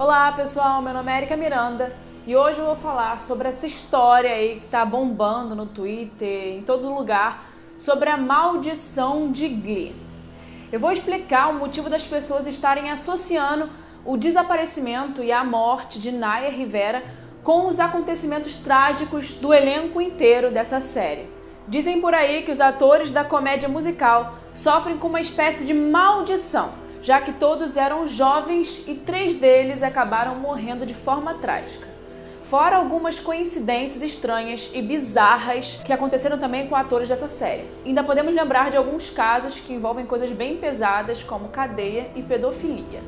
Olá pessoal, meu nome é Erika Miranda e hoje eu vou falar sobre essa história aí que tá bombando no Twitter, em todo lugar, sobre a maldição de Glee. Eu vou explicar o motivo das pessoas estarem associando o desaparecimento e a morte de Naya Rivera com os acontecimentos trágicos do elenco inteiro dessa série. Dizem por aí que os atores da comédia musical sofrem com uma espécie de maldição já que todos eram jovens e três deles acabaram morrendo de forma trágica. Fora algumas coincidências estranhas e bizarras que aconteceram também com atores dessa série. Ainda podemos lembrar de alguns casos que envolvem coisas bem pesadas, como cadeia e pedofilia.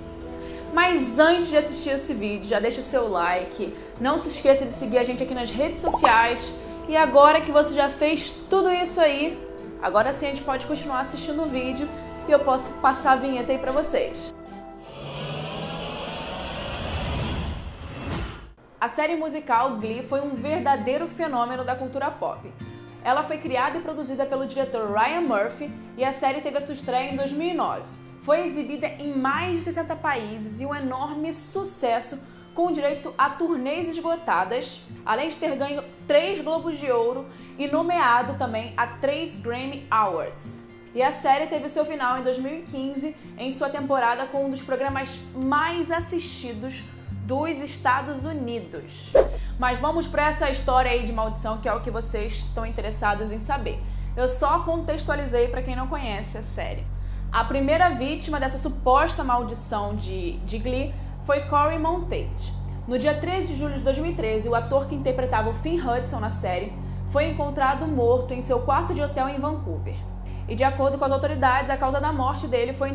Mas antes de assistir esse vídeo, já deixa o seu like, não se esqueça de seguir a gente aqui nas redes sociais. E agora que você já fez tudo isso aí, agora sim a gente pode continuar assistindo o vídeo e eu posso passar a vinheta aí para vocês. A série musical Glee foi um verdadeiro fenômeno da cultura pop. Ela foi criada e produzida pelo diretor Ryan Murphy e a série teve a sua estreia em 2009. Foi exibida em mais de 60 países e um enorme sucesso com direito a turnês esgotadas, além de ter ganho três Globos de Ouro e nomeado também a três Grammy Awards. E a série teve seu final em 2015, em sua temporada com um dos programas mais assistidos dos Estados Unidos. Mas vamos para essa história aí de maldição, que é o que vocês estão interessados em saber. Eu só contextualizei para quem não conhece a série. A primeira vítima dessa suposta maldição de, de Glee foi Corey Monteith. No dia 13 de julho de 2013, o ator que interpretava o Finn Hudson na série foi encontrado morto em seu quarto de hotel em Vancouver. E de acordo com as autoridades, a causa da morte dele foi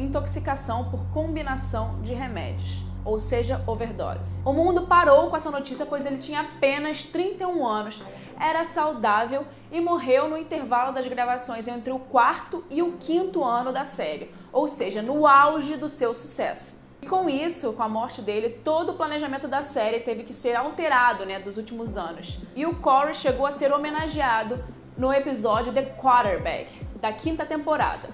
intoxicação por combinação de remédios, ou seja, overdose. O mundo parou com essa notícia, pois ele tinha apenas 31 anos, era saudável e morreu no intervalo das gravações entre o quarto e o quinto ano da série, ou seja, no auge do seu sucesso. E com isso, com a morte dele, todo o planejamento da série teve que ser alterado, né, dos últimos anos. E o Corey chegou a ser homenageado no episódio The Quarterback, da quinta temporada.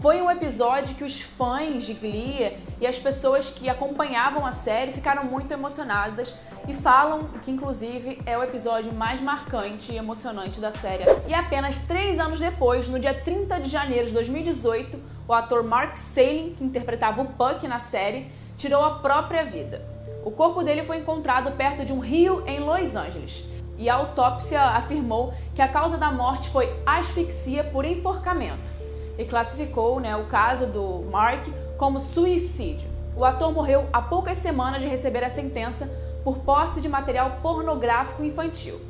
Foi um episódio que os fãs de Glee e as pessoas que acompanhavam a série ficaram muito emocionadas e falam que, inclusive, é o episódio mais marcante e emocionante da série. E apenas três anos depois, no dia 30 de janeiro de 2018, o ator Mark Salling, que interpretava o Puck na série, tirou a própria vida. O corpo dele foi encontrado perto de um rio em Los Angeles e a autópsia afirmou que a causa da morte foi asfixia por enforcamento e classificou né, o caso do Mark como suicídio. O ator morreu há poucas semanas de receber a sentença por posse de material pornográfico infantil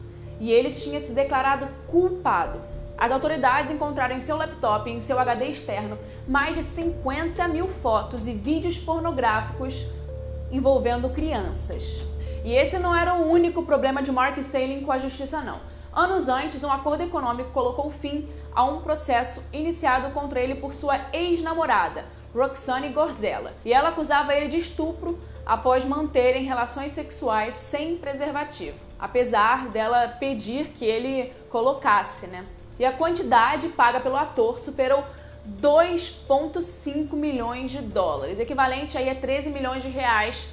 e ele tinha se declarado culpado. As autoridades encontraram em seu laptop e em seu HD externo mais de 50 mil fotos e vídeos pornográficos envolvendo crianças. E esse não era o único problema de Mark Salling com a justiça, não. Anos antes, um acordo econômico colocou fim a um processo iniciado contra ele por sua ex-namorada, Roxane Gorzella, e ela acusava ele de estupro após manterem relações sexuais sem preservativo, apesar dela pedir que ele colocasse, né? E a quantidade paga pelo ator superou 2,5 milhões de dólares, equivalente aí a 13 milhões de reais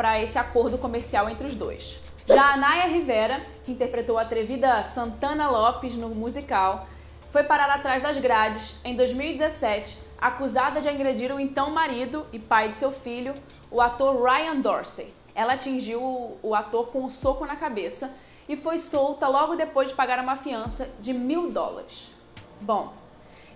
para esse acordo comercial entre os dois. Já a Naya Rivera, que interpretou a atrevida Santana Lopes no musical, foi parar atrás das grades em 2017, acusada de agredir o então marido e pai de seu filho, o ator Ryan Dorsey. Ela atingiu o ator com um soco na cabeça e foi solta logo depois de pagar uma fiança de mil dólares. Bom,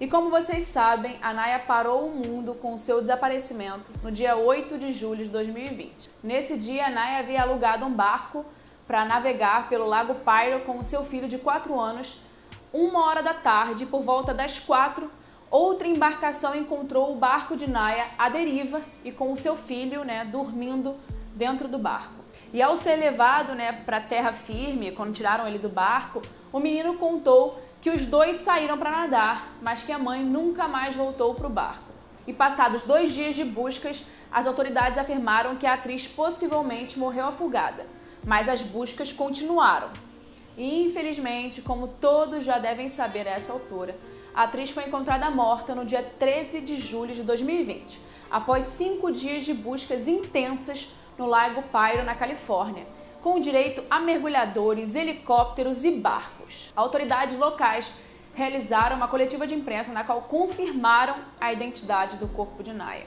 e como vocês sabem, a Naya parou o mundo com seu desaparecimento no dia 8 de julho de 2020. Nesse dia, a Naya havia alugado um barco para navegar pelo Lago Pyro com o seu filho de 4 anos. Uma hora da tarde, por volta das 4, outra embarcação encontrou o barco de Naya à deriva e com o seu filho né, dormindo dentro do barco. E ao ser levado né, para terra firme, quando tiraram ele do barco, o menino contou que os dois saíram para nadar, mas que a mãe nunca mais voltou para o barco. E passados dois dias de buscas, as autoridades afirmaram que a atriz possivelmente morreu afogada, mas as buscas continuaram. E infelizmente, como todos já devem saber a essa altura, a atriz foi encontrada morta no dia 13 de julho de 2020, após cinco dias de buscas intensas no Lago Pyro, na Califórnia, com direito a mergulhadores, helicópteros e barcos. Autoridades locais realizaram uma coletiva de imprensa na qual confirmaram a identidade do corpo de Naya.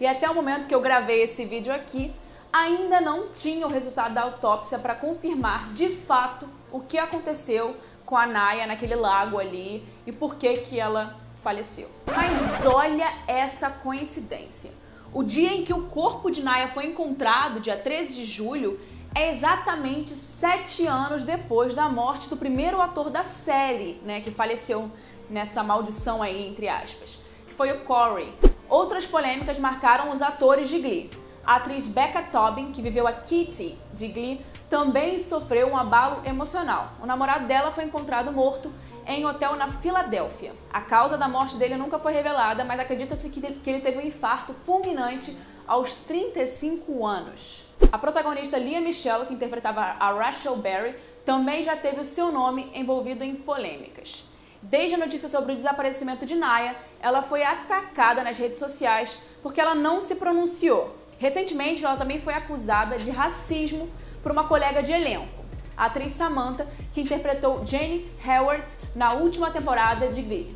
E até o momento que eu gravei esse vídeo aqui, ainda não tinha o resultado da autópsia para confirmar de fato o que aconteceu com a Naya naquele lago ali e por que que ela faleceu. Mas olha essa coincidência. O dia em que o corpo de Naya foi encontrado, dia 13 de julho, é exatamente sete anos depois da morte do primeiro ator da série, né, que faleceu nessa maldição aí, entre aspas, que foi o Corey. Outras polêmicas marcaram os atores de Glee. A atriz Becca Tobin, que viveu a Kitty de Glee, também sofreu um abalo emocional. O namorado dela foi encontrado morto em um hotel na Filadélfia. A causa da morte dele nunca foi revelada, mas acredita-se que ele teve um infarto fulminante aos 35 anos. A protagonista Lia Michelle, que interpretava a Rachel Berry, também já teve o seu nome envolvido em polêmicas. Desde a notícia sobre o desaparecimento de Naya, ela foi atacada nas redes sociais porque ela não se pronunciou. Recentemente, ela também foi acusada de racismo por uma colega de elenco, a atriz Samantha, que interpretou Jane Howard na última temporada de Glee.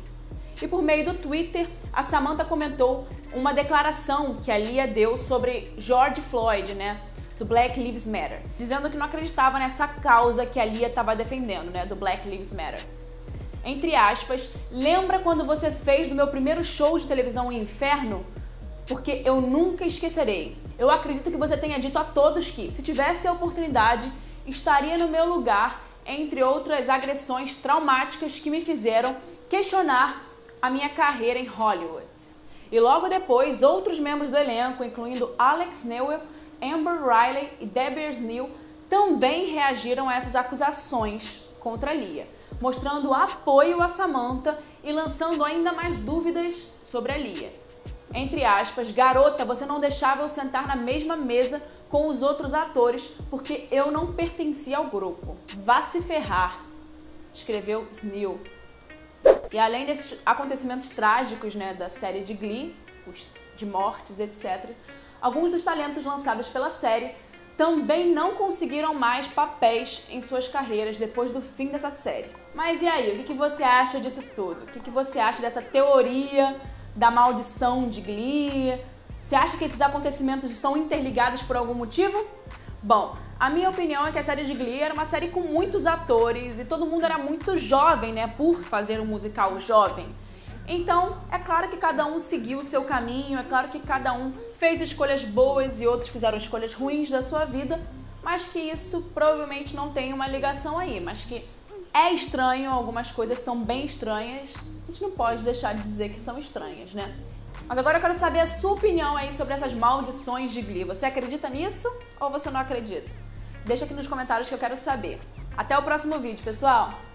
E por meio do Twitter, a Samantha comentou uma declaração que a Lia deu sobre George Floyd, né, do Black Lives Matter, dizendo que não acreditava nessa causa que a Lia estava defendendo, né, do Black Lives Matter. Entre aspas, lembra quando você fez do meu primeiro show de televisão o Inferno? Porque eu nunca esquecerei. Eu acredito que você tenha dito a todos que, se tivesse a oportunidade, estaria no meu lugar, entre outras agressões traumáticas que me fizeram questionar a minha carreira em Hollywood. E logo depois, outros membros do elenco, incluindo Alex Newell, Amber Riley e Debbie Neal, também reagiram a essas acusações contra Lia, mostrando apoio a Samantha e lançando ainda mais dúvidas sobre a Lia entre aspas, garota, você não deixava eu sentar na mesma mesa com os outros atores porque eu não pertencia ao grupo. Vá se ferrar, escreveu Sneal. E além desses acontecimentos trágicos né, da série de Glee, de mortes, etc., alguns dos talentos lançados pela série também não conseguiram mais papéis em suas carreiras depois do fim dessa série. Mas e aí, o que você acha disso tudo? O que você acha dessa teoria da maldição de Glee? Você acha que esses acontecimentos estão interligados por algum motivo? Bom, a minha opinião é que a série de Glee era uma série com muitos atores e todo mundo era muito jovem, né, por fazer um musical jovem. Então, é claro que cada um seguiu o seu caminho, é claro que cada um fez escolhas boas e outros fizeram escolhas ruins da sua vida, mas que isso provavelmente não tem uma ligação aí, mas que é estranho, algumas coisas são bem estranhas. A gente não pode deixar de dizer que são estranhas, né? Mas agora eu quero saber a sua opinião aí sobre essas maldições de Glee. Você acredita nisso ou você não acredita? Deixa aqui nos comentários que eu quero saber. Até o próximo vídeo, pessoal!